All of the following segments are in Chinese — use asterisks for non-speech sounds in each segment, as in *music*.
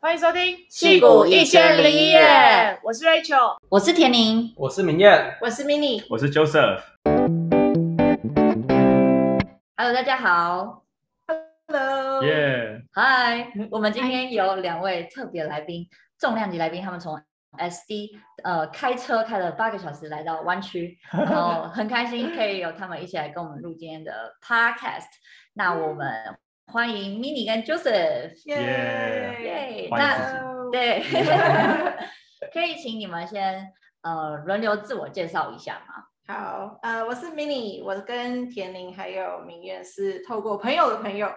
欢迎收听《戏骨一千零一夜》，我是 Rachel，我是田宁，我是明艳，我是 Mini，我是 Joseph。Hello，大家好。Hello，耶，嗨，我们今天有两位特别来宾，重量级来宾，他们从 SD 呃开车开了八个小时来到湾区，*laughs* 然后很开心可以有他们一起来跟我们录今天的 Podcast。那我们。欢迎 Mini 跟 Joseph，耶耶！那 *laughs* 对，*laughs* 可以请你们先呃轮流自我介绍一下吗？好，呃，我是 Mini，我跟田玲还有明月是透过朋友的朋友。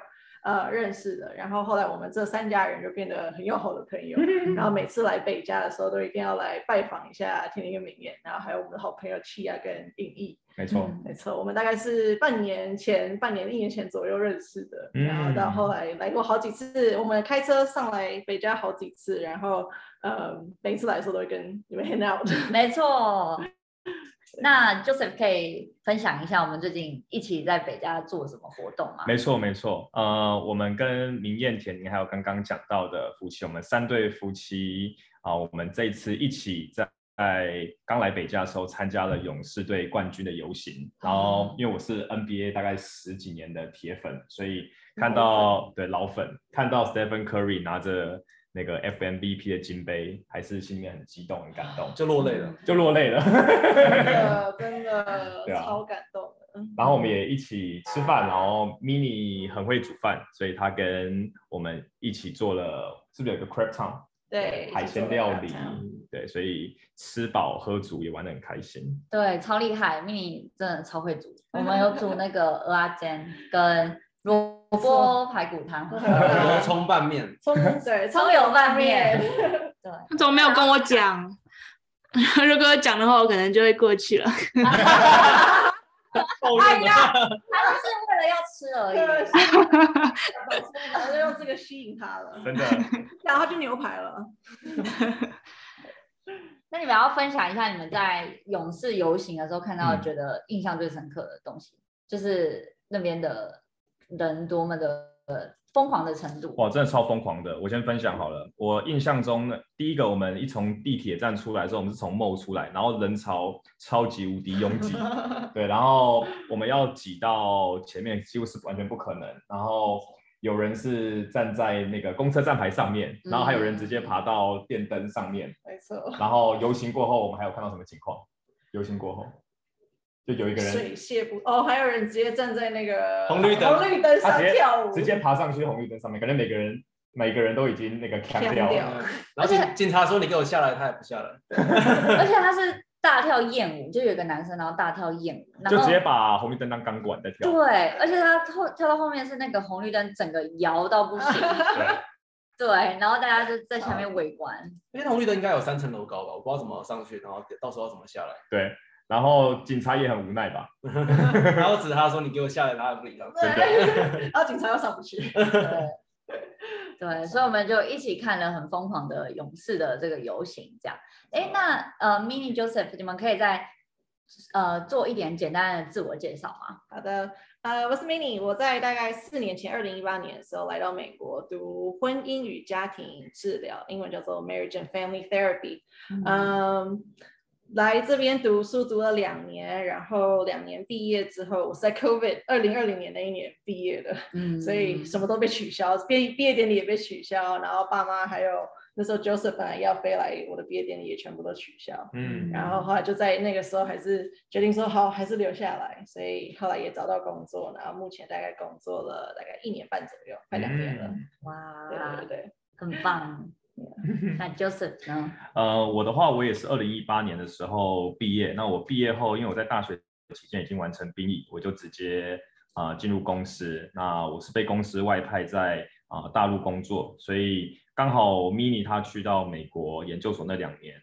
呃，认识的，然后后来我们这三家人就变得很要好的朋友，*laughs* 然后每次来北加的时候都一定要来拜访一下天天跟明艳，然后还有我们的好朋友七亚跟定义。没错，没错，我们大概是半年前、半年一年前左右认识的，然后到后来来过好几次，我们开车上来北加好几次，然后呃，每次来的时候都会跟你们 hang out。没错。那 Joseph 可以分享一下我们最近一起在北加做什么活动吗？没错，没错。呃，我们跟明艳、田宁还有刚刚讲到的夫妻，我们三对夫妻啊、呃，我们这一次一起在在刚来北加的时候参加了勇士队冠军的游行。然后因为我是 NBA 大概十几年的铁粉，所以看到对老粉看到 Stephen Curry 拿着。那个 FMVP 的金杯，还是心里面很激动、很感动，就落泪了，就落泪了，真的真的，*laughs* 对啊，超感动的。然后我们也一起吃饭，然后 Mini 很会煮饭，所以他跟我们一起做了，是不是有个 Crab Town？对，海鲜料理，对，所以吃饱喝足也玩得很开心。对，超厉害，Mini 真的超会煮。我们有煮那个蚵仔煎跟。萝卜排骨汤，*laughs* 葱拌面，葱 *laughs* 对葱油拌面，对，*laughs* 他怎么没有跟我讲？如果讲的话，我可能就会过去了。哎呀，他们是为了要吃而已，然后就用这个吸引他了，真的，然后就牛排了。那你们要分享一下你们在勇士游行的时候看到觉得印象最深刻的东西，就是那边的。人多么的疯狂的程度，哇，真的超疯狂的！我先分享好了，我印象中第一个，我们一从地铁站出来的时候，我们是从 mall 出来，然后人潮超级无敌拥挤，*laughs* 对，然后我们要挤到前面几乎是完全不可能，然后有人是站在那个公车站牌上面，然后还有人直接爬到电灯上面，没错。然后游行过后，我们还有看到什么情况？游行过后。就有一个人水泄不哦，还有人直接站在那个红绿灯红绿灯上跳舞，直接爬上去红绿灯上面，感觉每个人每个人都已经那个锵掉了。然后警警察说你给我下来，他也不下来。*laughs* *laughs* 而且他是大跳艳舞，就有一个男生然后大跳艳舞，就直接把红绿灯当钢管在跳。对，而且他后跳到后面是那个红绿灯整个摇到不行。*laughs* 对，然后大家就在下面围观。因为红绿灯应该有三层楼高吧，我不知道怎么上去，然后到时候要怎么下来。对。然后警察也很无奈吧，*laughs* 然后指他说：“你给我下来，他也不理他。”对，然后警察又上不去。*laughs* 对，对，所以我们就一起看了很疯狂的勇士的这个游行，这样。哎，那呃，Mini Joseph，你们可以再呃做一点简单的自我介绍吗？好的，呃，我是 Mini，我在大概四年前，二零一八年的时候来到美国读婚姻与家庭治疗，英文叫做 Marriage and Family Therapy。嗯。Um, 来这边读书读了两年，然后两年毕业之后，我是在 COVID 二零二零年那一年毕业的，嗯，所以什么都被取消，毕毕业典礼也被取消，然后爸妈还有那时候 Joseph 本来要飞来，我的毕业典礼也全部都取消，嗯，然后后来就在那个时候还是决定说好，还是留下来，所以后来也找到工作，然后目前大概工作了大概一年半左右，快两年了，哇，对对对，很棒。那 Joseph 呢？*laughs* 呃，我的话，我也是二零一八年的时候毕业。那我毕业后，因为我在大学期间已经完成兵役，我就直接啊、进入公司。那我是被公司外派在啊、大陆工作，所以刚好 Mini 他去到美国研究所那两年，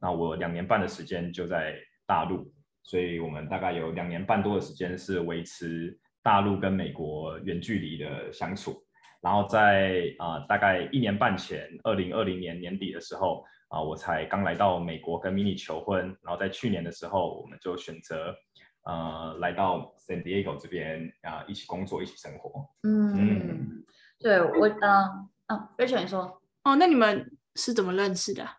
那我两年半的时间就在大陆，所以我们大概有两年半多的时间是维持大陆跟美国远距离的相处。然后在啊、呃，大概一年半前，二零二零年年底的时候啊、呃，我才刚来到美国跟 Mini 求婚。然后在去年的时候，我们就选择呃来到 San Diego 这边啊、呃，一起工作，一起生活。嗯，嗯对我嗯啊，Rachel 你说哦，那你们是怎么认识的啊？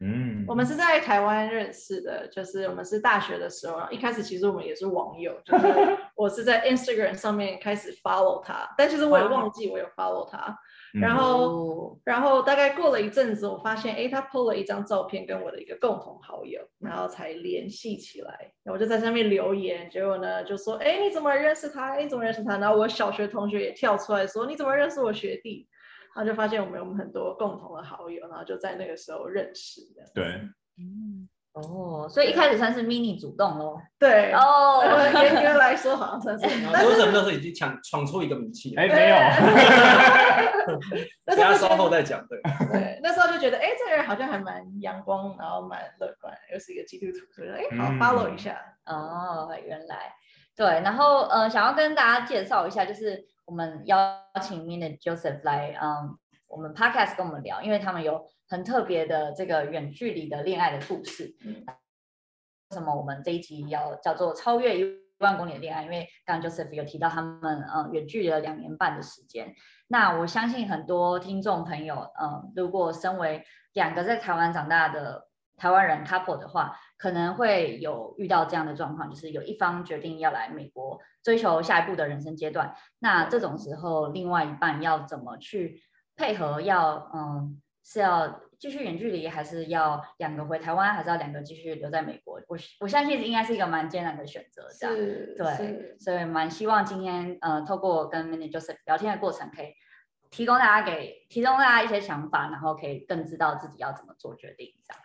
嗯，我们是在台湾认识的，就是我们是大学的时候，然后一开始其实我们也是网友，就是 *laughs* 我是在 Instagram 上面开始 follow 他，但其实我也忘记我有 follow 他。然后，然后大概过了一阵子，我发现，哎，他 po 了一张照片跟我的一个共同好友，然后才联系起来。然后我就在上面留言，结果呢就说，哎，你怎么认识他？你怎么认识他？然后我小学同学也跳出来说，你怎么认识我学弟？然后就发现我们有很多共同的好友，然后就在那个时候认识的。对，嗯。哦，所以一开始算是 Minnie 主动�咯。对哦，严格来说好像算是。*laughs* 但是那时候已经抢闯出一个名气。哎，没有。那时候稍后再讲。对。*laughs* 对，那时候就觉得，哎，这个人好像还蛮阳光，然后蛮乐观，又是一个基督徒，所以说，哎，好 follow 一下。哦，原来。对，然后呃，想要跟大家介绍一下，就是我们邀请 Minnie Joseph 来，嗯，我们 Podcast 跟我们聊，因为他们有。很特别的这个远距离的恋爱的故事，为什么我们这一集要叫做超越一万公里的恋爱？因为刚刚 Joseph 有提到他们嗯远距离了两年半的时间。那我相信很多听众朋友，嗯，如果身为两个在台湾长大的台湾人 couple 的话，可能会有遇到这样的状况，就是有一方决定要来美国追求下一步的人生阶段。那这种时候，另外一半要怎么去配合要？嗯。是要继续远距离，还是要两个回台湾，还是要两个继续留在美国？我我相信应该是一个蛮艰难的选择，这样对，所以蛮希望今天呃，透过跟 Joseph 聊天的过程，可以提供大家给提供大家一些想法，然后可以更知道自己要怎么做决定，这样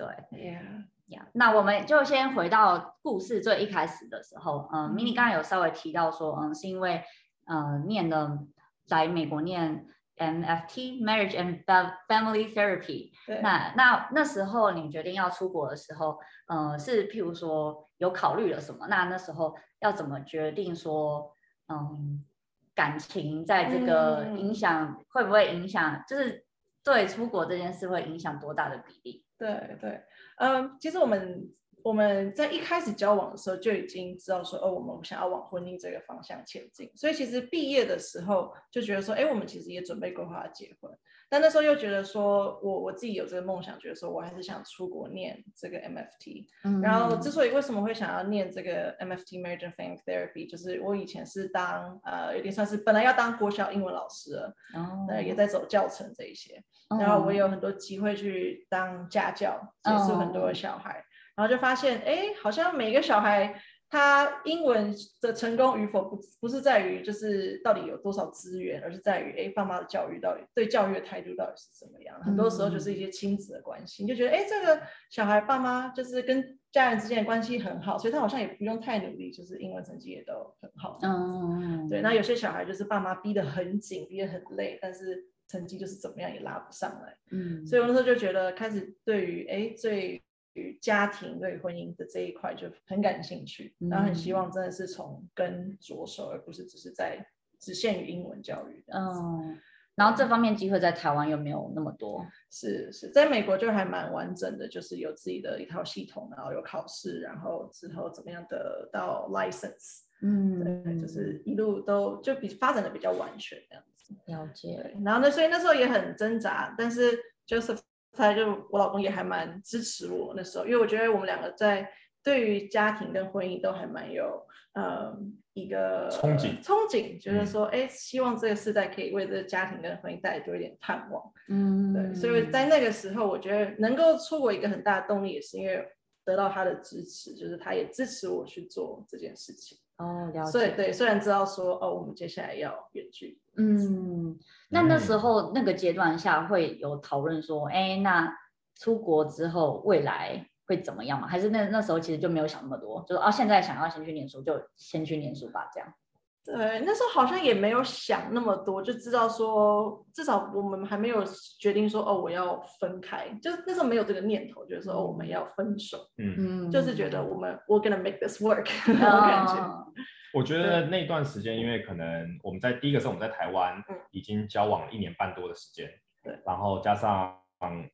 对，Yeah Yeah。那我们就先回到故事最一开始的时候，嗯、呃、Minnie 刚刚有稍微提到说，嗯，是因为呃念了来美国念。MFT Marriage and Family Therapy 对。那那那时候你决定要出国的时候，呃，是譬如说有考虑了什么？那那时候要怎么决定说，嗯，感情在这个影响、嗯、会不会影响？就是对出国这件事会影响多大的比例？对对，嗯，其实我们。我们在一开始交往的时候就已经知道说，哦，我们想要往婚姻这个方向前进。所以其实毕业的时候就觉得说，哎，我们其实也准备规划结婚。但那时候又觉得说，我我自己有这个梦想，觉得说我还是想出国念这个 MFT。嗯。然后之所以为什么会想要念这个 MFT Marriage and Family Therapy，就是我以前是当呃有点算是本来要当国小英文老师了，哦，呃也在走教程这一些。然后我有很多机会去当家教，接触很多的小孩。然后就发现，哎，好像每个小孩他英文的成功与否不不是在于就是到底有多少资源，而是在于哎，爸妈的教育到底对教育的态度到底是怎么样。很多时候就是一些亲子的关系，你就觉得哎，这个小孩爸妈就是跟家人之间的关系很好，所以他好像也不用太努力，就是英文成绩也都很好。嗯，对。那有些小孩就是爸妈逼得很紧，逼得很累，但是成绩就是怎么样也拉不上来。嗯，所以我那时候就觉得开始对于哎最。与家庭对婚姻的这一块就很感兴趣，嗯、然后很希望真的是从根着手，而不是只是在只限于英文教育。嗯，然后这方面机会在台湾又没有那么多。是是，在美国就还蛮完整的，就是有自己的一套系统，然后有考试，然后之后怎么样得到 license。嗯，对，就是一路都就比发展的比较完全这样子。了解。然后呢，所以那时候也很挣扎，但是 Joseph。他就我老公也还蛮支持我那时候，因为我觉得我们两个在对于家庭跟婚姻都还蛮有呃一个憧憬，憧憬，就是说哎，希望这个世代可以为这个家庭跟婚姻带来多一点盼望。嗯，对，所以在那个时候，我觉得能够出国一个很大的动力，也是因为得到他的支持，就是他也支持我去做这件事情。哦，了解。所以对，虽然知道说哦，我们接下来要远距。嗯，那那时候那个阶段下会有讨论说，哎，那出国之后未来会怎么样吗？还是那那时候其实就没有想那么多，就是啊，现在想要先去念书就先去念书吧，这样。对，那时候好像也没有想那么多，就知道说至少我们还没有决定说哦，我要分开，就是那时候没有这个念头，就是说哦，我们要分手。嗯。嗯，就是觉得我们 we're gonna make this work *laughs* 那种感觉。我觉得那段时间，因为可能我们在第一个是我们在台湾已经交往了一年半多的时间，对，然后加上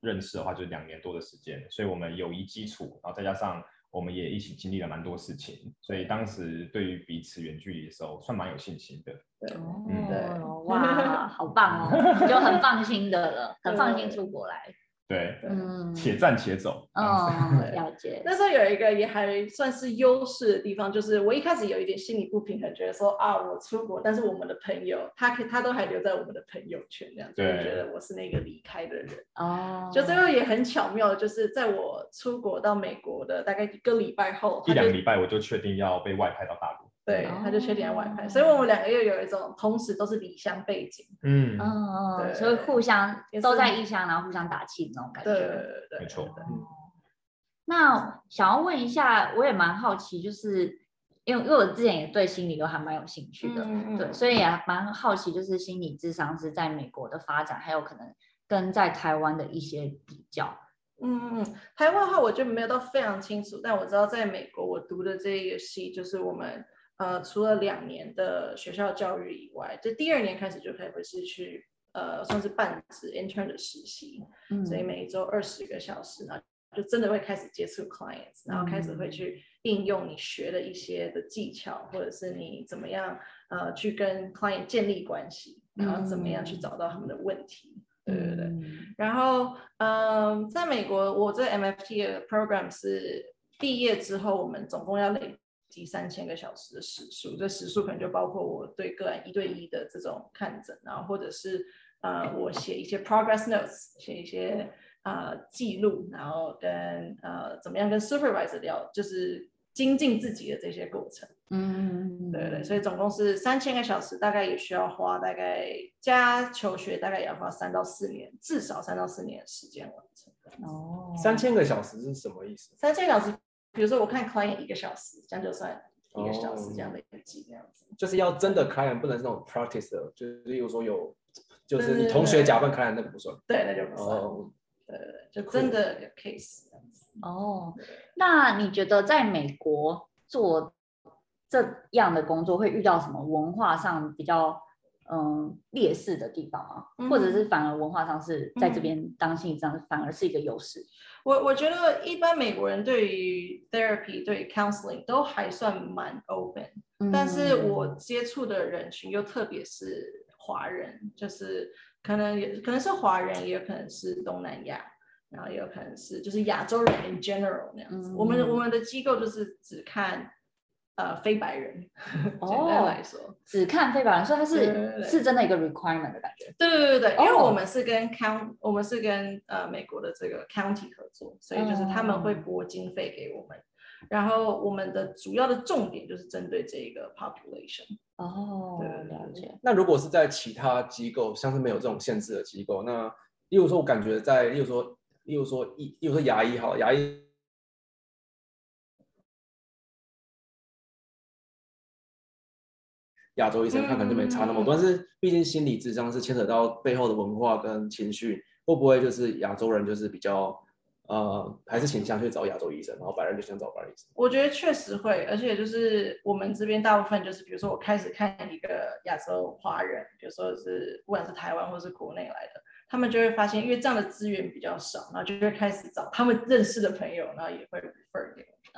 认识的话就两年多的时间，所以我们友谊基础，然后再加上我们也一起经历了蛮多事情，所以当时对于彼此远距离的时候，算蛮有信心的。对，嗯，对哇，好棒哦，*laughs* 就很放心的了，很放心出国来。对，嗯，且战且走。哦，*laughs* 了解。那时候有一个也还算是优势的地方，就是我一开始有一点心理不平衡，觉得说啊，我出国，但是我们的朋友他他都还留在我们的朋友圈，这样子，就觉得我是那个离开的人。哦。就最后也很巧妙，就是在我出国到美国的大概一个礼拜后，一两个礼拜我就确定要被外派到大陆。对，他就缺点外派，所以我们两个又有一种同时都是离乡背景，嗯嗯，所以互相都在异乡，然后互相打气那种感觉，对对对，没错。那想要问一下，我也蛮好奇，就是因为因为我之前也对心理都还蛮有兴趣的，对，所以也蛮好奇，就是心理智商是在美国的发展，还有可能跟在台湾的一些比较。嗯嗯，台湾的话我就没有到非常清楚，但我知道在美国我读的这个系就是我们。呃，除了两年的学校教育以外，就第二年开始就开始是去呃，算是半职 intern 的实习，嗯，所以每一周二十个小时呢，就真的会开始接触 clients，然后开始会去应用你学的一些的技巧，或者是你怎么样呃去跟 client 建立关系，然后怎么样去找到他们的问题，嗯、对对对。然后嗯、呃，在美国，我这 MFT 的 program 是毕业之后，我们总共要累。及三千个小时的时数，这时数可能就包括我对个案一对一的这种看诊，然后或者是呃我写一些 progress notes，写一些呃记录，然后跟呃怎么样跟 supervisor 聊，就是精进自己的这些过程。嗯，对对，所以总共是三千个小时，大概也需要花大概加求学大概也要花三到四年，至少三到四年的时间完成。哦，三千个小时是什么意思？三千小时。比如说，我看 client 一个小时，这样就算一个小时这样的累积，这样子。就是要真的 client，不能是那种 practice 的，就是例如说有，就是你同学假扮 client 那个不算。对，那就不算。哦，对对对，就真的有 case 这样子。哦，那你觉得在美国做这样的工作会遇到什么文化上比较嗯劣势的地方啊？嗯、或者是反而文化上是在这边当心理这样反而是一个优势？我我觉得一般美国人对于 therapy 对于 counseling 都还算蛮 open，嗯，但是我接触的人群又特别是华人，就是可能也可能是华人，也有可能是东南亚，然后也有可能是就是亚洲人 in general 那样子。嗯，我们我们的机构就是只看。呃，非白人，*laughs* 简单来说，哦、只看非白人，所以它是对对对是真的一个 requirement 的感觉。对对对对，因为我们是跟 count，我们是跟呃美国的这个 county 合作，所以就是他们会拨经费给我们，嗯，然后我们的主要的重点就是针对这个 population。哦，对，了解。那如果是在其他机构，像是没有这种限制的机构，那例如说，我感觉在，例如说，例如说，例如说牙医好，牙医。亚洲医生看可能就没差那么多，嗯，但是毕竟心理智商是牵扯到背后的文化跟情绪，会不会就是亚洲人就是比较呃，还是倾向去找亚洲医生，然后白人就想找白人医生？我觉得确实会，而且就是我们这边大部分就是，比如说我开始看一个亚洲华人，比如说是不管是台湾或是国内来的，他们就会发现，因为这样的资源比较少，然后就会开始找他们认识的朋友，然后也会。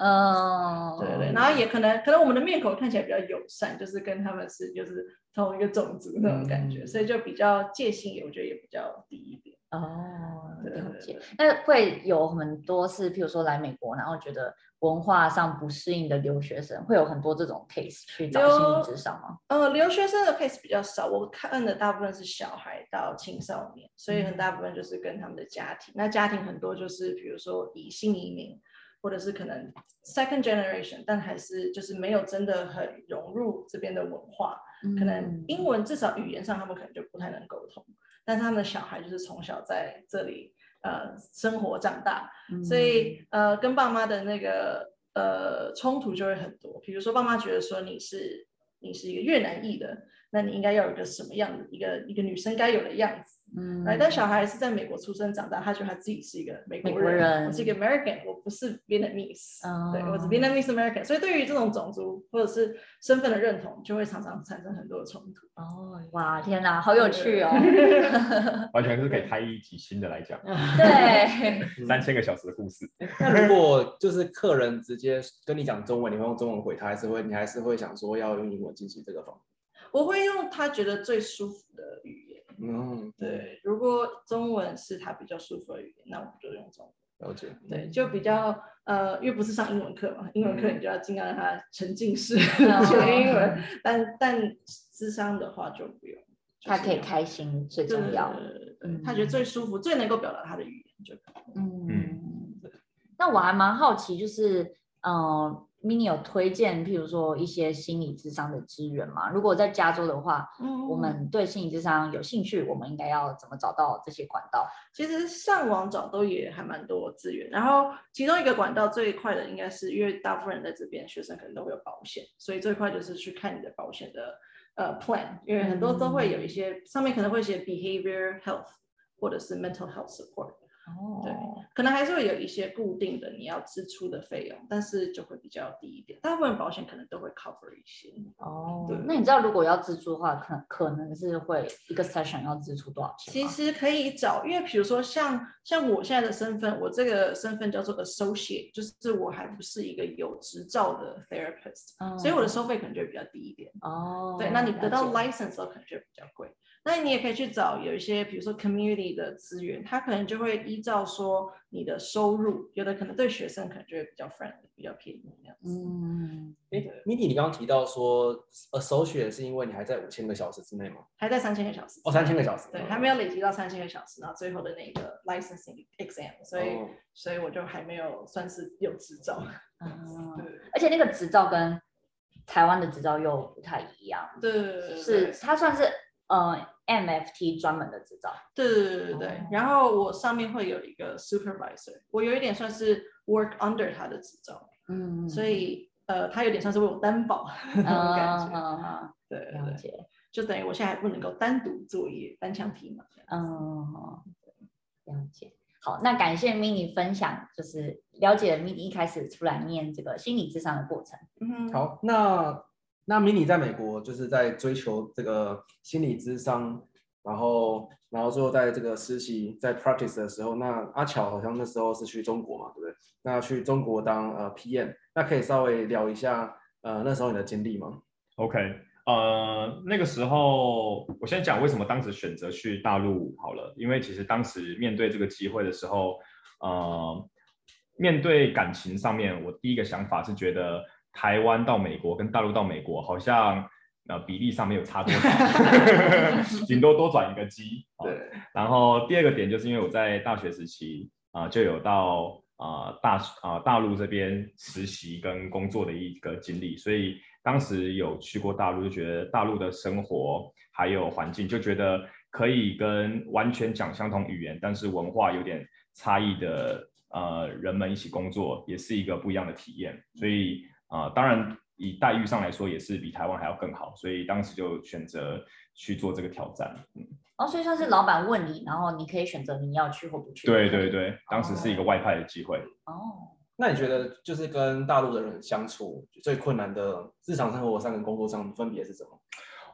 嗯、oh，对对，然后也可能可能我们的面孔看起来比较友善，就是跟他们是就是同一个种族那种感觉，嗯、所以就比较戒心也我觉得也比较低一点。哦，了解。那会有很多是，譬如说来美国，然后觉得文化上不适应的留学生，会有很多这种 case 去找心理咨商吗？呃，留学生的 case 比较少，我看的大部分是小孩到青少年，所以很大部分就是跟他们的家庭。嗯、那家庭很多就是比如说以新移民。或者是可能 second generation，但还是就是没有真的很融入这边的文化，嗯，可能英文至少语言上他们可能就不太能沟通，但他们的小孩就是从小在这里呃生活长大，嗯，所以呃跟爸妈的那个呃冲突就会很多。比如说爸妈觉得说你是你是一个越南裔的，那你应该要有一个什么样的一个一个女生该有的样子。嗯，但小孩是在美国出生长大，他觉得他自己是一个美国人，国人我是一个 American，我不是 Vietnamese，、哦、对，我是 Vietnamese American，所以对于这种种族或者是身份的认同，就会常常产生很多的冲突。哦，哇，天哪，好有趣哦！*laughs* 完全是可以开一集新的来讲，*laughs* 对，*laughs* 三千个小时的故事。那如果就是客人直接跟你讲中文，你会用中文回他，还是会你还是会想说要用英文进行这个访？我会用他觉得最舒服的语言。嗯，对，如果中文是他比较舒服的语言，那我们就用中文。了解。对，就比较呃，因为不是上英文课嘛，英文课你就要尽量让他沉浸式 *laughs* 学英文，但但智商的话就不用，他可以开心最重要。嗯，他觉得最舒服、最能够表达他的语言就可以。嗯嗯。那我还蛮好奇，就是嗯。呃 Minnie 有推荐，譬如说一些心理智商的资源吗？如果在加州的话，嗯，我们对心理智商有兴趣，我们应该要怎么找到这些管道？其实上网找都也还蛮多资源。然后其中一个管道最快的，应该是因为大部分人在这边学生可能都会有保险，所以最快就是去看你的保险的呃 plan，因为很多都会有一些、嗯、上面可能会写 behavior health 或者是 mental health support。哦，对，可能还是会有一些固定的你要支出的费用，但是就会比较低一点。大部分保险可能都会 cover 一些。哦，对，那你知道如果要支出的话，可可能是会一个 session 要支出多少钱？其实可以找，因为比如说像像我现在的身份，我这个身份叫做 associate，就是我还不是一个有执照的 therapist，嗯，所以我的收费可能就会比较低一点。哦，对，那你得到 license 的时候可能就比较贵。那你也可以去找有一些，比如说 community 的资源，它可能就会依照说你的收入，有的可能对学生可能就会比较 friendly，比较便宜这样子。嗯，哎，Minnie，你刚刚提到说 associate 是因为你还在五千个小时之内吗？还在三千个小时。哦，三千个小时。对，还没有累积到三千个小时，然后最后的那个 licensing exam，所以、哦、所以我就还没有算是有执照。嗯，*laughs* 对。而且那个执照跟台湾的执照又不太一样。对，对，对，对，是它算是。呃，MFT 专门的执照，对对对对对。然后我上面会有一个 supervisor，我有一点算是 work under 他的执照，嗯，所以呃，他有点算是为我担保 *laughs* 那种感觉，嗯、对对对，就等于我现在还不能够单独作业，单枪匹马，嗯，了解。好，那感谢 Minnie 分享，就是了解 Minnie 一开始出来念这个心理智商的过程。嗯，好，那。那 Minnie 在美国就是在追求这个心理咨商，然后，然后最后在这个实习在 practice 的时候，那阿巧好像那时候是去中国嘛，对不对？那去中国当呃 PM，那可以稍微聊一下呃那时候你的经历吗？OK，呃那个时候我先讲为什么当时选择去大陆好了，因为其实当时面对这个机会的时候，呃面对感情上面，我第一个想法是觉得。台湾到美国跟大陆到美国好像呃比例上没有差多少，*laughs* 顶多多转一个机。对。然后第二个点就是因为我在大学时期啊、呃、就有到啊、呃、大啊、呃、大陆这边实习跟工作的一个经历，所以当时有去过大陆，就觉得大陆的生活还有环境，就觉得可以跟完全讲相同语言，但是文化有点差异的呃人们一起工作，也是一个不一样的体验，所以。啊、呃，当然以待遇上来说也是比台湾还要更好，所以当时就选择去做这个挑战。嗯，哦，所以算是老板问你，然后你可以选择你要去或不去。对对对，当时是一个外派的机会。哦，那你觉得就是跟大陆的人相处最困难的日常生活上跟工作上分别是什么？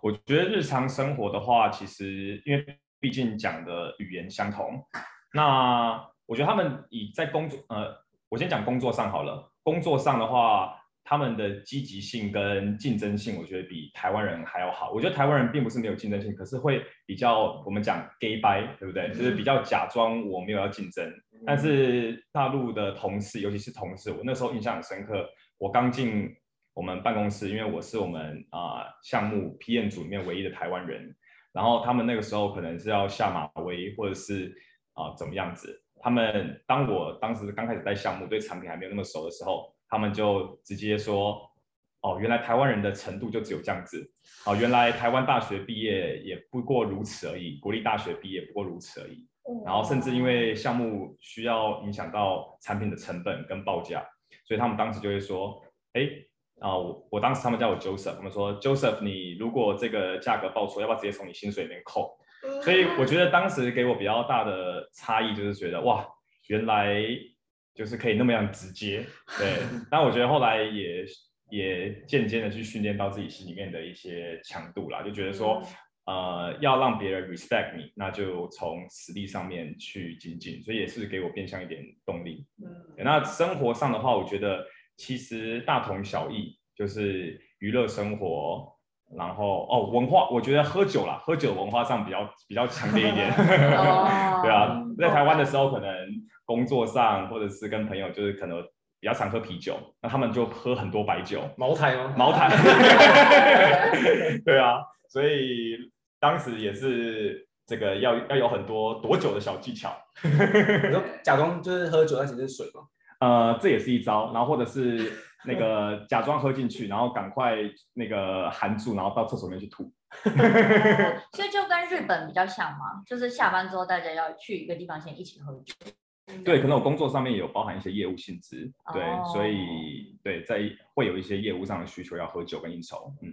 我觉得日常生活的话，其实因为毕竟讲的语言相同，那我觉得他们以在工作，呃，我先讲工作上好了。工作上的话。他们的积极性跟竞争性，我觉得比台湾人还要好。我觉得台湾人并不是没有竞争性，可是会比较我们讲 gay bye，对不对？就是比较假装我没有要竞争。但是大陆的同事，尤其是同事，我那时候印象很深刻。我刚进我们办公室，因为我是我们啊、呃、项目 PM 组里面唯一的台湾人，然后他们那个时候可能是要下马威，或者是啊、呃、怎么样子。他们当我当时刚开始带项目，对产品还没有那么熟的时候。他们就直接说：“哦，原来台湾人的程度就只有这样子。哦，原来台湾大学毕业也不过如此而已，国立大学毕业不过如此而已。然后甚至因为项目需要影响到产品的成本跟报价，所以他们当时就会说：‘哎，啊，我我当时他们叫我 Joseph，他们说 Joseph，你如果这个价格报错，要不要直接从你薪水里面扣？所以我觉得当时给我比较大的差异就是觉得哇，原来就是可以那么样直接，*laughs* 对。但我觉得后来也也渐渐的去训练到自己心里面的一些强度啦，就觉得说，呃，要让别人 respect 你，那就从实力上面去精进，所以也是给我变相一点动力。嗯，那生活上的话，我觉得其实大同小异，就是娱乐生活。然后哦，文化，我觉得喝酒啦，喝酒文化上比较比较强烈一点。*laughs* *laughs* 对啊，在台湾的时候，可能工作上或者是跟朋友，就是可能比较常喝啤酒，那他们就喝很多白酒，茅台吗？茅台。*laughs* 对啊，所以当时也是这个要要有很多躲酒的小技巧。你说假装就是喝酒，但其实是水吗？呃，这也是一招，然后或者是。那个 *laughs* 假装喝进去，然后赶快那个含住，然后到厕所里面去吐。*laughs* 所以就跟日本比较像嘛，就是下班之后大家要去一个地方先一起喝酒。对，可能我工作上面也有包含一些业务性质，对，哦、所以对，在会有一些业务上的需求要喝酒跟应酬。嗯，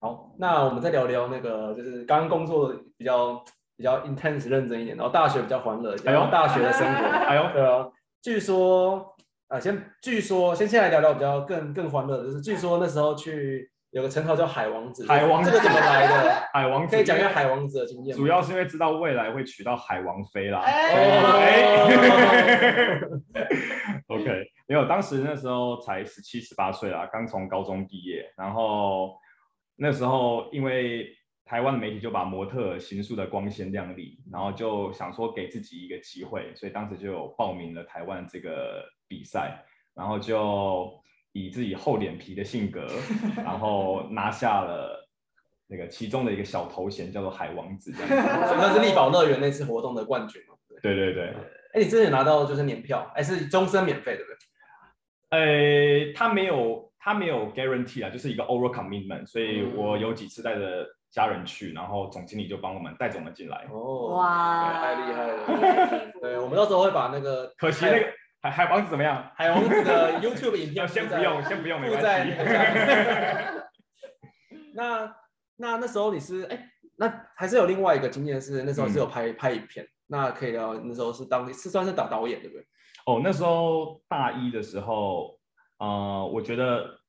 好，那我们再聊聊那个，就是刚刚工作比较比较 intense 认真一点，然后大学比较欢乐，然后大学的生活，哎呦，对啊，据说。啊，先据说，先先来聊聊比较更更欢乐的，就是据说那时候去有个称号叫海王子，海王子这个怎么来的？*laughs* 海王子可以讲一下海王子的经验。主要是因为知道未来会娶到海王妃啦。*laughs* OK，没有，当时那时候才十七十八岁啦，刚从高中毕业，然后那时候因为。台湾的媒体就把模特形塑的光鲜亮丽，然后就想说给自己一个机会，所以当时就有报名了台湾这个比赛，然后就以自己厚脸皮的性格，*laughs* 然后拿下了那个其中的一个小头衔，叫做海王子这样子。那是力宝乐园那次活动的冠军嘛？对对对。哎，你之前拿到就是年票，还是终身免费，对不对？呃，他没有，他没有 guarantee 啊，就是一个 oral commitment，所以我有几次带着。家人去，然后总经理就帮我们带着我们进来。哦，哇，太厉害了！对，我们到时候会把那个，可惜那个海海王子怎么样？海王子的 YouTube 影片先不用，先不用，没关系。那 *laughs* 那那时候你是哎，那还是有另外一个经验是那时候是有拍拍影片，那可以聊那时候是当是算是导导演对不对？哦，那时候大一的时候，呃，我觉得。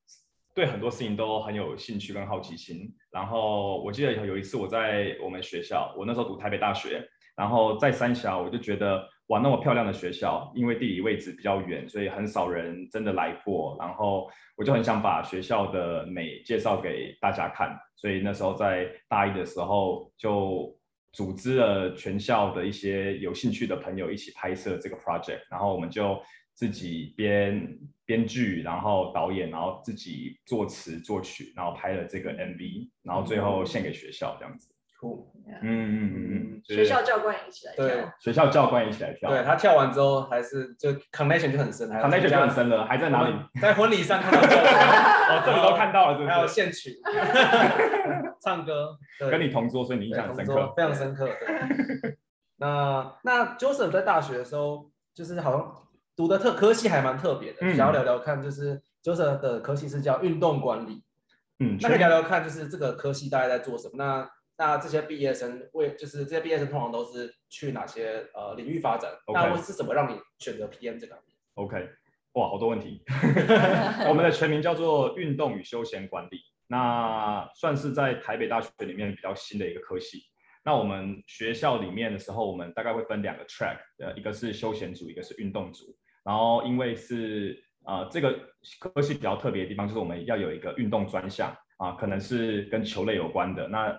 对很多事情都很有兴趣跟好奇心，然后我记得有一次我在我们学校，我那时候读台北大学，然后在三峡，我就觉得哇，那么漂亮的学校，因为地理位置比较远，所以很少人真的来过，然后我就很想把学校的美介绍给大家看，所以那时候在大一的时候就组织了全校的一些有兴趣的朋友一起拍摄这个 project，然后我们就自己编。编剧，然后导演，然后自己作词作曲，然后拍了这个 MV，然后最后献给学校这样子。酷，嗯嗯嗯嗯，学校教官也一起来跳。对，学校教官一起来跳。对，他跳完之后，还是就 connection 就很深，connection 就很深了。还在哪里？在婚礼上看到教官。*laughs* 哦，这里都看到了，是不是？还有献曲，*laughs* 唱歌，跟你同桌，所以你印象很深刻，非常深刻。*laughs* 那那 Joseph 在大学的时候，就是好像。读的特科系还蛮特别的，想要聊聊看，就是 Joseph 的科系是叫运动管理，嗯，那可以聊聊看，就是这个科系大概在做什么？那那这些毕业生为，就是这些毕业生通常都是去哪些呃领域发展？Okay. 那会是怎么让你选择 PM 这个？OK，哇，好多问题。*laughs* 我们的全名叫做运动与休闲管理，那算是在台北大学里面比较新的一个科系。那我们学校里面的时候，我们大概会分两个 track，呃，一个是休闲组，一个是运动组。然后，因为是呃这个科系比较特别的地方，就是我们要有一个运动专项啊，可能是跟球类有关的。那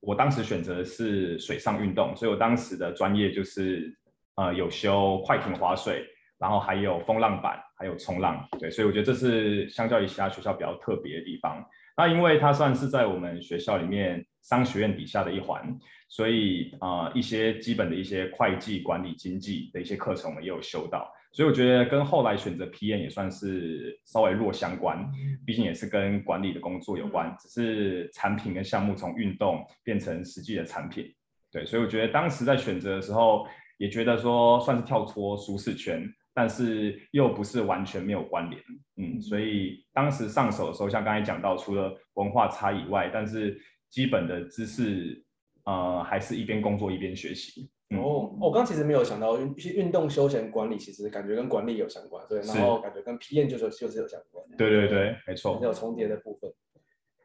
我当时选择是水上运动，所以我当时的专业就是呃有修快艇滑水，然后还有风浪板，还有冲浪。对，所以我觉得这是相较于其他学校比较特别的地方。那因为它算是在我们学校里面商学院底下的一环，所以呃一些基本的一些会计管理经济的一些课程我们也有修到。所以我觉得跟后来选择 PM 也算是稍微弱相关，毕竟也是跟管理的工作有关，只是产品跟项目从运动变成实际的产品。对，所以我觉得当时在选择的时候，也觉得说算是跳脱舒适圈，但是又不是完全没有关联。嗯，所以当时上手的时候，像刚才讲到，除了文化差以外，但是基本的知识，呃，还是一边工作一边学习。嗯、哦，我刚其实没有想到运运动休闲管理，其实感觉跟管理有相关，对，然后感觉跟 PM 就是就是有相关。对对对，没错，有重叠的部分。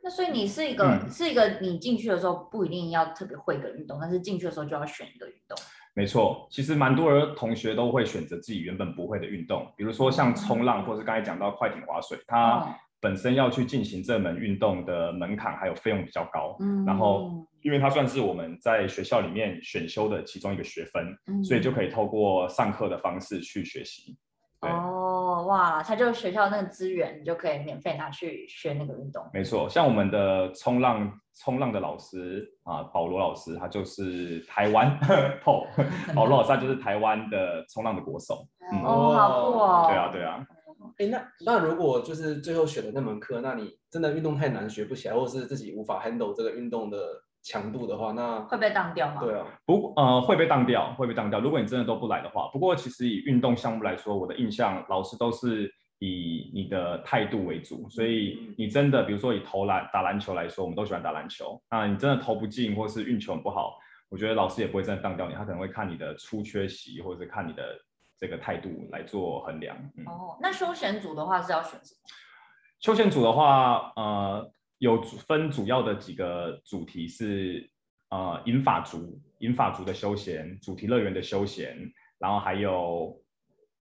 那所以你是一个、嗯、是一个你进去的时候不一定要特别会的运动，但是进去的时候就要选一个运动。没错，其实蛮多的同学都会选择自己原本不会的运动，比如说像冲浪，或是刚才讲到快艇划水，它本身要去进行这门运动的门槛还有费用比较高。嗯，然后因为它算是我们在学校里面选修的其中一个学分，嗯、所以就可以透过上课的方式去学习。哦，哇，它就是学校那个资源，你就可以免费拿去学那个运动。没错，像我们的冲浪冲浪的老师啊，保罗老师，他就是台湾 *laughs* 保罗老师，他就是台湾的冲浪的国手。嗯、哦，好酷哦！对啊，对啊。哎，那那如果就是最后选的那门课，那你真的运动太难学不起来，或者是自己无法 handle 这个运动的？强度的话，那会被当掉吗？对啊，不，呃，会被当掉，会被当掉。如果你真的都不来的话，不过其实以运动项目来说，我的印象老师都是以你的态度为主。所以你真的，比如说以投篮打篮球来说，我们都喜欢打篮球。那你真的投不进，或是运球很不好，我觉得老师也不会真的当掉你，他可能会看你的出缺席，或者是看你的这个态度来做衡量。嗯、哦，那休闲组的话是要选什么？休闲组的话，呃。有分主要的几个主题是，呃，银发族、银发族的休闲、主题乐园的休闲，然后还有，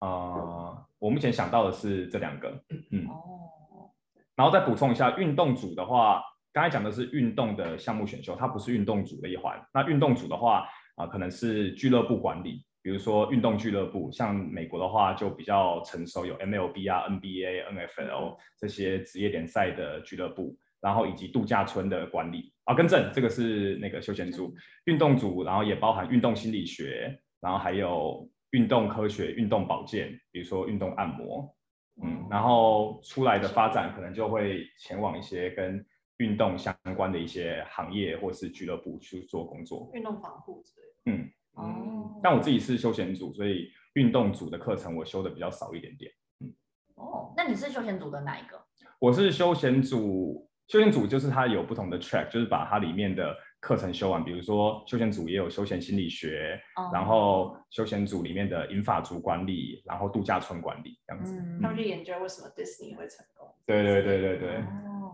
呃，我目前想到的是这两个，嗯，哦然后再补充一下，运动组的话，刚才讲的是运动的项目选修，它不是运动组的一环。那运动组的话，啊、呃，可能是俱乐部管理，比如说运动俱乐部，像美国的话就比较成熟，有 MLB 啊、NBA、NFL 这些职业联赛的俱乐部。然后以及度假村的管理。啊，更正，这个是那个休闲组，运动组，然后也包含运动心理学，然后还有运动科学、运动保健，比如说运动按摩，嗯，然后出来的发展可能就会前往一些跟运动相关的一些行业或是俱乐部去做工作，运动防护之类的。嗯，哦，但我自己是休闲组，所以运动组的课程我修的比较少一点点。嗯，哦，那你是休闲组的哪一个？我是休闲组。休闲组就是它有不同的 track，就是把它里面的课程修完。比如说休闲组也有休闲心理学，哦、然后休闲组里面的银发族管理，然后度假村管理这样子。嗯、他们去研究为什么 Disney 会成功。对对对对对。哦，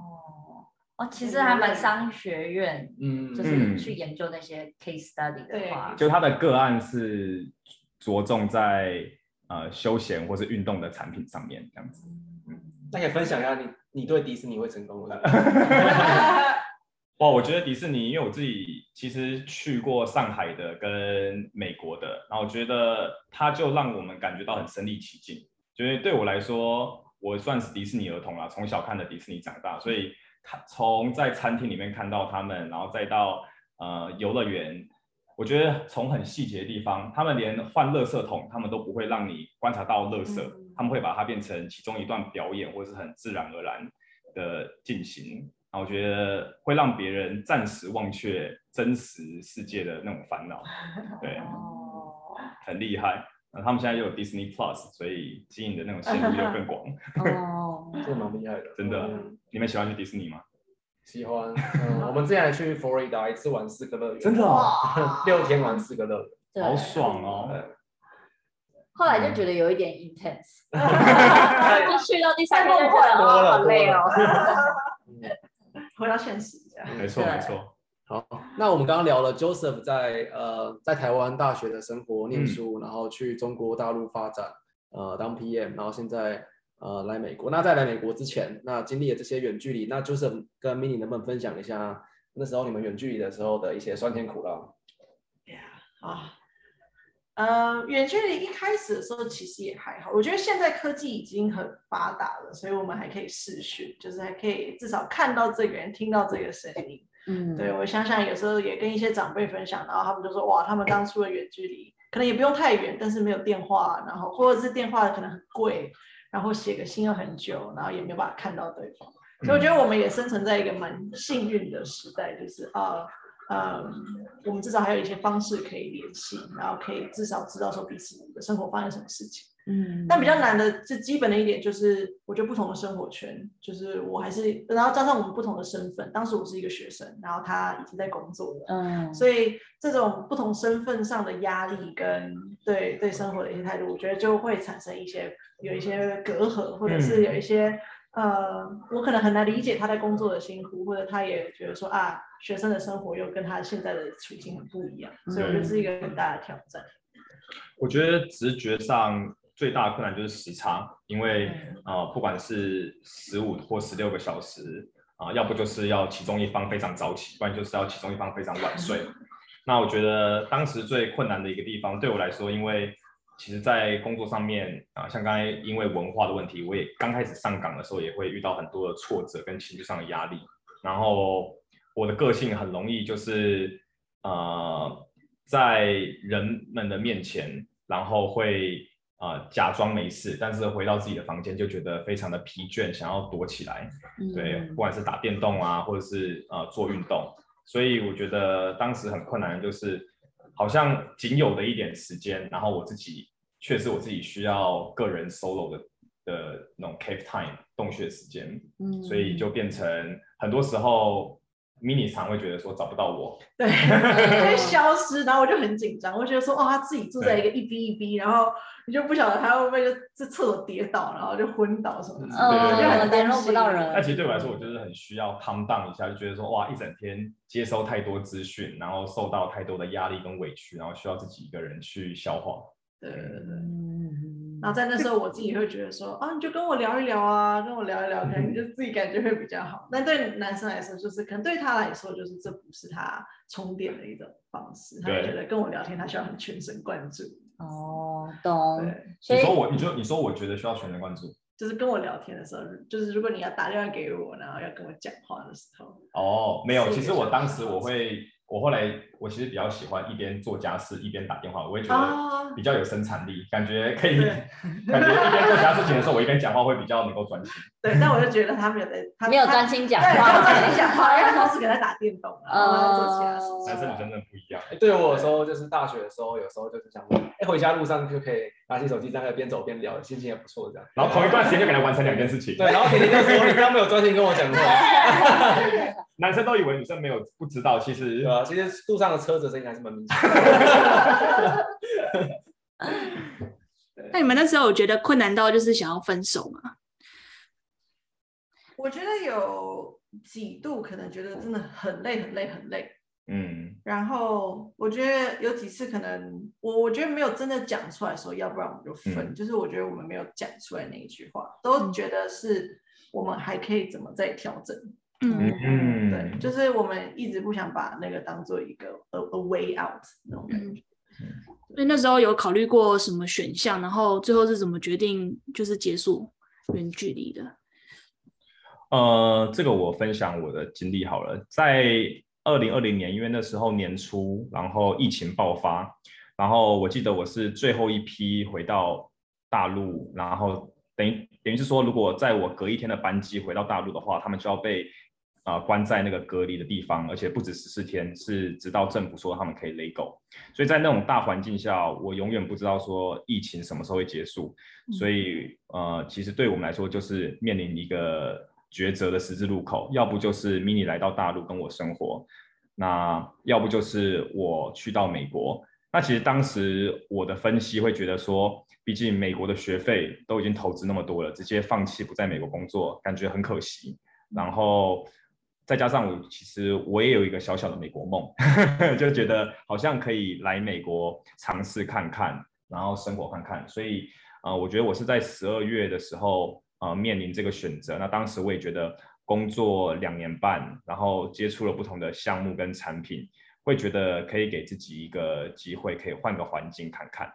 哦，其实还蛮商学院，嗯，就是去研究那些 case study 的话，就他的个案是着重在呃休闲或是运动的产品上面这样子。嗯，那可以分享一下你。你对迪士尼会成功的？*laughs* *laughs* 哇，我觉得迪士尼，因为我自己其实去过上海的跟美国的，然后我觉得它就让我们感觉到很身临其境。觉得对我来说，我算是迪士尼儿童啦，从小看的迪士尼长大，所以他从在餐厅里面看到他们，然后再到呃游乐园，我觉得从很细节的地方，他们连换垃圾桶，他们都不会让你观察到垃圾。嗯。他们会把它变成其中一段表演，或是很自然而然的进行，然后我觉得会让别人暂时忘却真实世界的那种烦恼，对，*laughs* 很厉害。那他们现在又有 Disney Plus，所以经营的那种线路又更广，*laughs* 哦，这蛮厉害的，真的。你们喜欢去迪士尼吗？喜欢，嗯，我们之前去佛罗里达一次玩四个乐园，真的，*laughs* 六天玩四个乐园，好爽哦。后来就觉得有一点 intense，*laughs* 就去到第三天就觉得好累哦。回到现实，这样。没错没错。好，那我们刚刚聊了 Joseph 在呃在台湾大学的生活、念书，然后去中国大陆发展，呃当 PM，然后现在呃来美国。那在来美国之前，那经历了这些远距离，那 Joseph 跟 Minnie 能不能分享一下那时候你们远距离的时候的一些酸甜苦辣？？Yeah，啊。呃，远距离一开始的时候其实也还好，我觉得现在科技已经很发达了，所以我们还可以视讯，就是还可以至少看到这个人，听到这个声音。嗯，对，我想想，有时候也跟一些长辈分享，然后他们就说，哇，他们当初的远距离，可能也不用太远，但是没有电话，然后或者是电话可能很贵，然后写个信要很久，然后也没有办法看到对方。所以我觉得我们也生存在一个蛮幸运的时代，就是啊。嗯，我们至少还有一些方式可以联系，然后可以至少知道说彼此的生活发生什么事情。嗯，但比较难的，最基本的一点就是，我觉得不同的生活圈，就是我还是，然后加上我们不同的身份，当时我是一个学生，然后他已经在工作了，嗯，所以这种不同身份上的压力跟对对生活的一些态度，我觉得就会产生一些有一些隔阂，或者是有一些、嗯、呃，我可能很难理解他在工作的辛苦，或者他也觉得说啊，学生的生活又跟他现在的处境很不一样，所以我觉得是一个很大的挑战。我觉得直觉上。最大的困难就是时差，因为啊、呃，不管是十五或十六个小时啊、呃，要不就是要其中一方非常早起，不然就是要其中一方非常晚睡。*laughs* 那我觉得当时最困难的一个地方，对我来说，因为其实，在工作上面啊、呃，像刚才因为文化的问题，我也刚开始上岗的时候，也会遇到很多的挫折跟情绪上的压力。然后我的个性很容易就是呃，在人们的面前，然后会。啊、呃，假装没事，但是回到自己的房间就觉得非常的疲倦，想要躲起来。对，不管是打电动啊，或者是呃做运动，所以我觉得当时很困难的就是，好像仅有的一点时间，然后我自己确实我自己需要个人 solo 的的那种 cave time 洞穴时间，嗯，所以就变成很多时候。Minnie 常会觉得说找不到我，对，就会消失，然后我就很紧张，我觉得说哦，他自己住在一个一 B 一 B，然后你就不晓得他会不会就这厕所跌倒，然后就昏倒什么的，就很联络不到人。那其实对我来说，我就是很需要 calm down 一下，就觉得说哇，一整天接收太多资讯，然后受到太多的压力跟委屈，然后需要自己一个人去消化。对对对。嗯然后在那时候，我自己会觉得说啊，你就跟我聊一聊啊，跟我聊一聊，可能你就自己感觉会比较好。但对男生来说，就是可能对他来说，就是这不是他充电的一种方式。他觉得跟我聊天，他需要很全神贯注。哦，懂。对。你说我，你就你说我觉得需要全神贯注，就是跟我聊天的时候，就是如果你要打电话给我，然后要跟我讲话的时候。哦，没有，其实我当时我会。我后来，我其实比较喜欢一边做家事一边打电话，我也觉得比较有生产力，感觉可以，*laughs* 感觉一边做家事情的时候，我一边讲话会比较能够专心。*laughs* 对，但我就觉得他没有在，他没有专心讲话，没有专心讲话，因为同时给他打电动啊，然后做其他事情。男生女生真的不一样。哎，对我有时候就是大学的时候，有时候就是想说，哎，回家路上就可以拿起手机，在那边走边聊，心情也不错，这样。然后同一段时间就给他完成两件事情。对，然后甜甜就说，你刚刚没有专心跟我讲话。*laughs* 男生都以为女生没有不知道，其实对啊，其实路上的车子声音还是蛮明显。*laughs* 那你们那时候有觉得困难到就是想要分手吗？我觉得有几度可能觉得真的很累很累很累，嗯。然后我觉得有几次可能我我觉得没有真的讲出来说，要不然我们就分，嗯。就是我觉得我们没有讲出来那一句话，都觉得是我们还可以怎么再调整。嗯嗯，对，就是我们一直不想把那个当做一个 a a way out 那种感觉。所以那时候有考虑过什么选项，然后最后是怎么决定就是结束远距离的？呃，这个我分享我的经历好了，在二零二零年，因为那时候年初，然后疫情爆发，然后我记得我是最后一批回到大陆，然后等于等于是说，如果在我隔一天的班机回到大陆的话，他们就要被。啊、呃，关在那个隔离的地方，而且不止十四天，是直到政府说他们可以 let go。所以在那种大环境下，我永远不知道说疫情什么时候会结束。所以呃，其实对我们来说，就是面临一个抉择的十字路口，要不就是 Minnie 来到大陆跟我生活，那要不就是我去到美国。那其实当时我的分析会觉得说，毕竟美国的学费都已经投资那么多了，直接放弃不在美国工作，感觉很可惜。然后。再加上我其实我也有一个小小的美国梦，*laughs* 就觉得好像可以来美国尝试看看，然后生活看看。所以呃，我觉得我是在十二月的时候呃面临这个选择。那当时我也觉得工作两年半，然后接触了不同的项目跟产品，会觉得可以给自己一个机会，可以换个环境看看。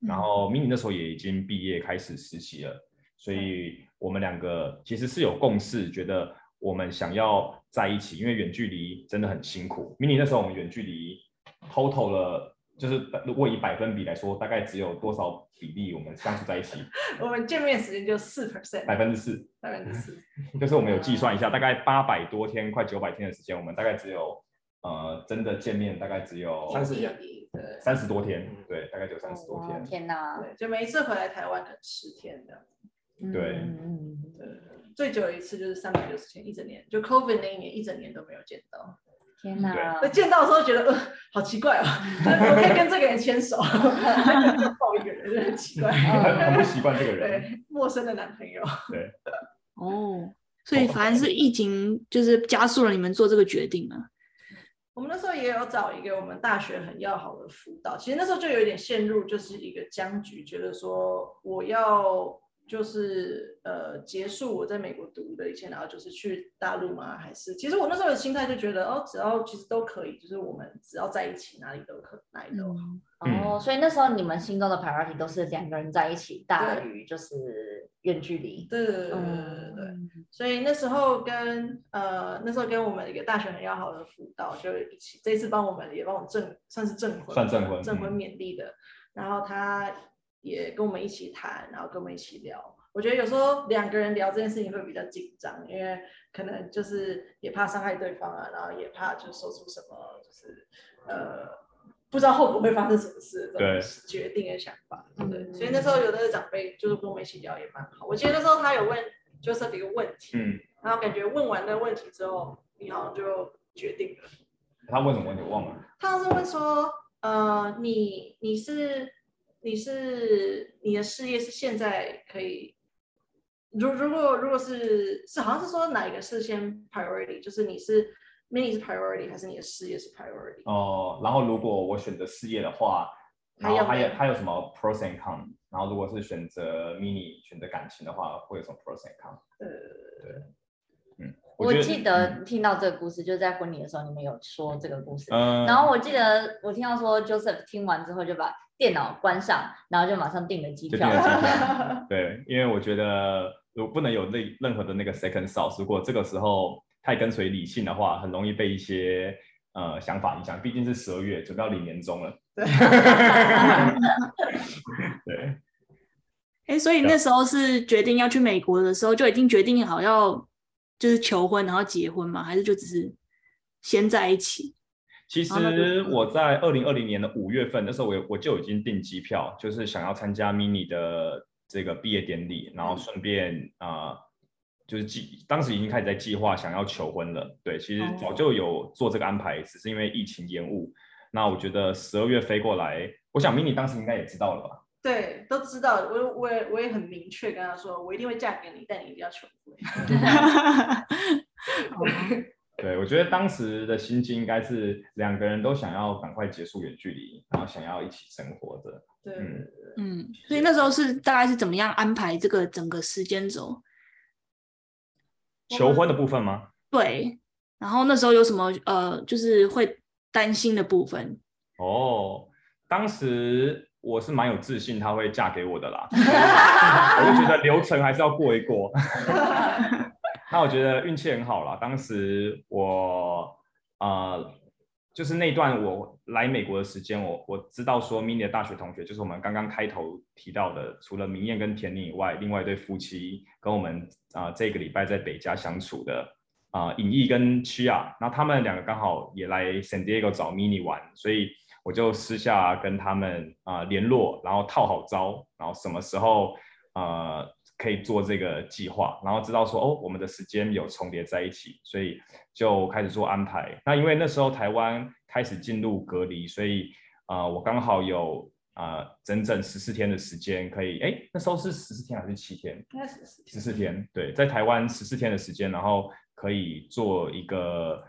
然后 Minnie 那时候也已经毕业开始实习了，所以我们两个其实是有共识，觉得。我们想要在一起，因为远距离真的很辛苦。Minnie 那时候我们远距离 total 了，就是如果以百分比来说，大概只有多少比例我们相处在一起？*laughs* 我们见面时间就四 percent，百分之四，百分之四。*laughs* 就是我们有计算一下，大概八百多天，快九百天的时间，我们大概只有呃，真的见面大概只有三十天，三十多天，对，大概就三十多天。天哪，对，就每一次回来台湾的十天这样。对，嗯，对，最久一次就是三百六十天，一整年，就 COVID 那一年，一整年都没有见到。天哪！那见到的时候觉得，呃，好奇怪哦，*laughs* 我可以跟这个人牵手，抱一个人就很奇怪，很不习惯这个人，对，陌生的男朋友。对，哦，所以反正是疫情就是加速了你们做这个决定啊。我们那时候也有找一个我们大学很要好的辅导，其实那时候就有一点陷入就是一个僵局，觉得说我要。就是呃结束我在美国读的一切，然后就是去大陆吗？还是其实我那时候的心态就觉得哦，只要其实都可以，就是我们只要在一起，哪里都可哪里都好。嗯、哦，所以那时候你们心中的 priority 都是两个人在一起，大于就是远距离。对对对对对对。所以那时候跟呃那时候跟我们一个大学很要好的辅导就一起，这次帮我们也帮我证算是证婚，算证婚，证婚勉励的。嗯、然后他。也跟我们一起谈，然后跟我们一起聊。我觉得有时候两个人聊这件事情会比较紧张，因为可能就是也怕伤害对方啊，然后也怕就说出什么就是呃不知道后果会发生什么事这种决定的想法，对，对。所以那时候有的长辈就是跟我们一起聊也蛮好。我记得那时候他有问 Joseph 一个问题，嗯，然后感觉问完那问题之后，你好像就决定了。他问什么问题我忘了。他是问说，呃，你你是。你是你的事业是现在可以，如如果如果是是好像是说哪一个是先 priority，就是你是 mini 是 priority 还是你的事业是 priority？哦，然后如果我选择事业的话，然后还有还有什么 pros and cons？然后如果是选择 mini 选择感情的话，会有什么 pros and cons？呃，对，嗯，我，我记得听到这个故事，就是在婚礼的时候你们有说这个故事，嗯，然后我记得我听到说 Joseph 听完之后就把。电脑关上，然后就马上订了机票。*laughs* 对，因为我觉得我不能有任任何的那个 second thought。如果这个时候太跟随理性的话，很容易被一些呃想法影响。毕竟是十二月，准备要领年终了。对。*laughs* 对。*laughs* 哎，所以那时候是决定要去美国的时候，就已经决定好要就是求婚，然后结婚吗？还是就只是先在一起？其实我在二零二零年的五月份，那时候我我就已经订机票，就是想要参加 mini 的这个毕业典礼，然后顺便啊、呃，就是计当时已经开始在计划想要求婚了。对，其实早就有做这个安排，只是因为疫情延误。那我觉得十二月飞过来，我想 mini 当时应该也知道了吧？对，都知道。我我也我也很明确跟他说，我一定会嫁给你，但你一定要求婚。*laughs* *laughs* *laughs* 对，我觉得当时的心境应该是两个人都想要赶快结束远距离，然后想要一起生活的。对，嗯，嗯，所以那时候是大概是怎么样安排这个整个时间轴？求婚的部分吗？对，然后那时候有什么呃，就是会担心的部分？哦，当时我是蛮有自信他会嫁给我的啦，*laughs* 我就觉得流程还是要过一过。*laughs* 那我觉得运气很好啦。当时我呃，就是那段我来美国的时间，我我知道说，mini 的大学同学就是我们刚刚开头提到的，除了明艳跟田宁以外，另外一对夫妻跟我们啊、呃、这个礼拜在北加相处的啊尹毅跟曲亚，那他们两个刚好也来 San Diego 找 mini 玩，所以我就私下跟他们啊、呃、联络，然后套好招，然后什么时候呃。可以做这个计划，然后知道说哦，我们的时间有重叠在一起，所以就开始做安排。那因为那时候台湾开始进入隔离，所以啊、呃，我刚好有啊、呃、整整十四天的时间可以，哎，那时候是十四天还是七天？应该是十四天。十四天，对，在台湾十四天的时间，然后可以做一个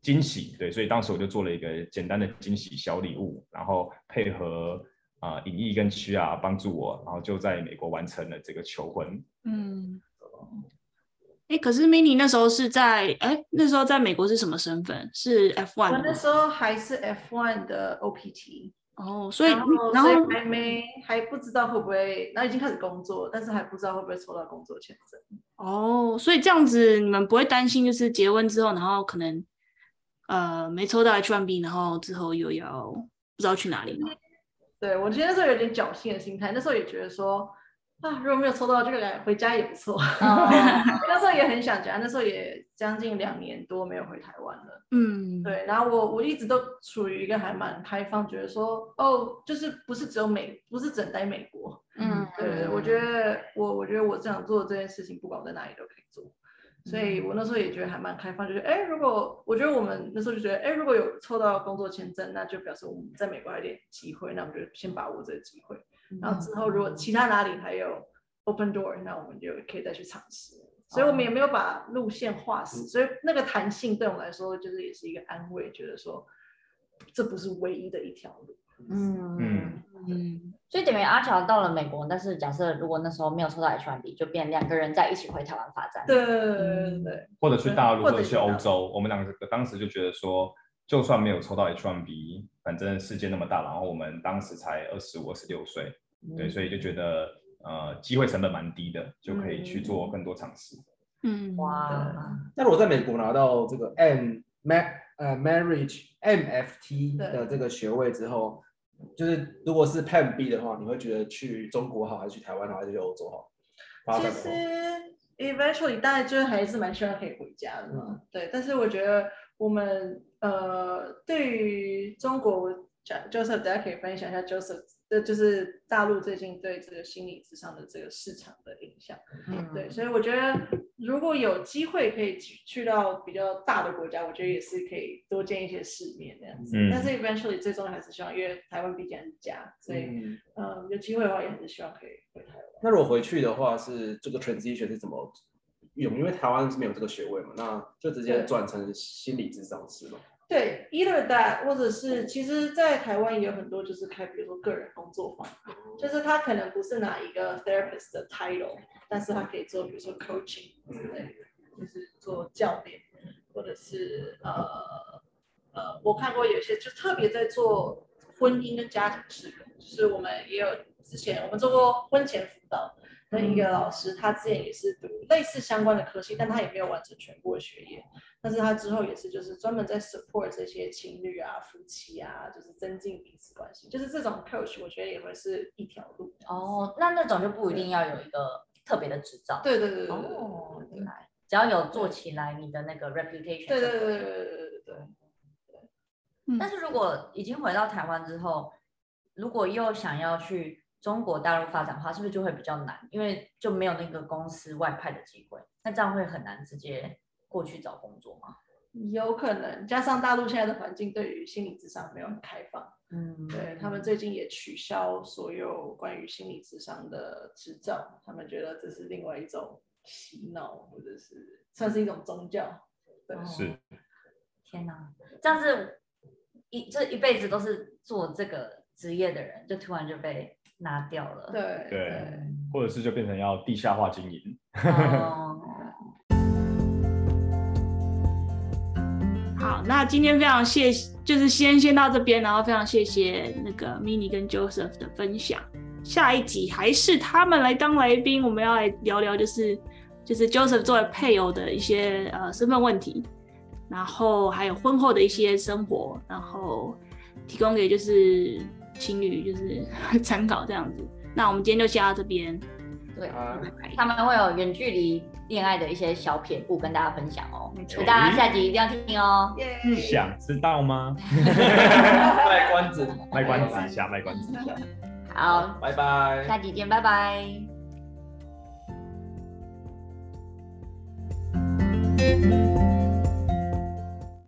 惊喜，对，所以当时我就做了一个简单的惊喜小礼物，然后配合。啊，尹毅跟曲啊帮助我，然后就在美国完成了这个求婚。嗯，哎，可是 mini 那时候是在哎，那时候在美国是什么身份？是 F1 的。我那时候还是 F1 的 OPT。哦，所以然后，然后以还没还不知道会不会，那已经开始工作，但是还不知道会不会抽到工作签证。哦，所以这样子你们不会担心，就是结婚之后，然后可能呃没抽到 H1B，然后之后又要不知道去哪里吗？对，我觉得那时候有点侥幸的心态，那时候也觉得说，啊，如果没有抽到这个来回家也不错。哦、*laughs* 那时候也很想家，那时候也将近两年多没有回台湾了。嗯，对。然后我我一直都处于一个还蛮开放，觉得说哦，就是不是只有美，不是整待美国。嗯，对对，我觉得我我觉得我这样做这件事情，不管我在哪里都可以做。所以我那时候也觉得还蛮开放，就是哎，如果我觉得我们那时候就觉得，哎，如果有抽到工作签证，那就表示我们在美国还有点机会，那我们就先把握这个机会。然后之后如果其他哪里还有 open door，那我们就可以再去尝试。所以我们也没有把路线画死，所以那个弹性对我们来说就是也是一个安慰，觉得说这不是唯一的一条路。嗯嗯嗯，所以等于阿乔到了美国，但是假设如果那时候没有抽到 H1B，就变两个人在一起回台湾发展。对对对对，或者去大陆，或者去欧洲。我们两个当时就觉得说，就算没有抽到 H1B，反正世界那么大，然后我们当时才二十五、二十六岁，对，所以就觉得呃机会成本蛮低的，就可以去做更多尝试。嗯，哇，那如果在美国拿到这个 M Ma 呃 Marriage MFT 的这个学位之后。就是如果是 Plan B 的话，你会觉得去中国好，还是去台湾好，还是去欧洲好？其实 eventually 大家就是还是蛮希望可以回家的嘛。嗯、对，但是我觉得我们呃，对于中国讲 Joseph，大家可以分享一下 Joseph。这就是大陆最近对这个心理智商的这个市场的影响，嗯，对，所以我觉得如果有机会可以去去到比较大的国家，我觉得也是可以多见一些世面这样子。嗯，但是 eventually 最终还是希望，因为台湾毕竟是家，所以嗯，嗯，有机会的话也还是希望可以回台湾。那如果回去的话，是这个 transition 是怎么用？因为台湾是没有这个学位嘛，那就直接转成心理咨商师嘛。对，either that，或者是其实，在台湾也有很多就是开，比如说个人工作坊，就是他可能不是拿一个 therapist 的 title，但是他可以做，比如说 coaching 之类的，就是做教练，或者是呃呃，我看过有些就特别在做婚姻跟家庭事的，就是我们也有之前我们做过婚前辅导。跟一个老师他之前也是读类似相关的科系但他也没有完成全部的学业。但是他之后也是就是专门在 support 这些情侣啊夫妻啊就是增进彼此关系。就是这种 coach 我觉得也会是一条路哦那那种就不一定要有一个特别的执照。对对对哦进来只要有做起来你的那个 reputation 对对对对对对对对但是如果已经回到台湾之后如果又想要去中国大陆发展的话，是不是就会比较难？因为就没有那个公司外派的机会，那这样会很难直接过去找工作吗？有可能，加上大陆现在的环境对于心理智商没有很开放，嗯，对他们最近也取消所有关于心理智商的执照，他们觉得这是另外一种洗脑，或者是算是一种宗教。对，是。天哪，这样子一这一辈子都是做这个职业的人，就突然就被。拿掉了，对对，对，或者是就变成要地下化经营。哦、*laughs* 好，那今天非常谢，就是先先到这边，然后非常谢谢那个 Minnie 跟 Joseph 的分享。下一集还是他们来当来宾，我们要来聊聊，就是就是 Joseph 作为配偶的一些呃身份问题，然后还有婚后的一些生活，然后提供给就是。情侣就是 *laughs* 参考这样子，那我们今天就先到这边。对，他们会有远距离恋爱的一些小撇步跟大家分享哦，没错，所以大家下集一定要听哦。想知道吗？卖关子，*laughs* 卖关子一下，卖关子一下。*laughs* 好，拜拜，下集见，拜拜。嗯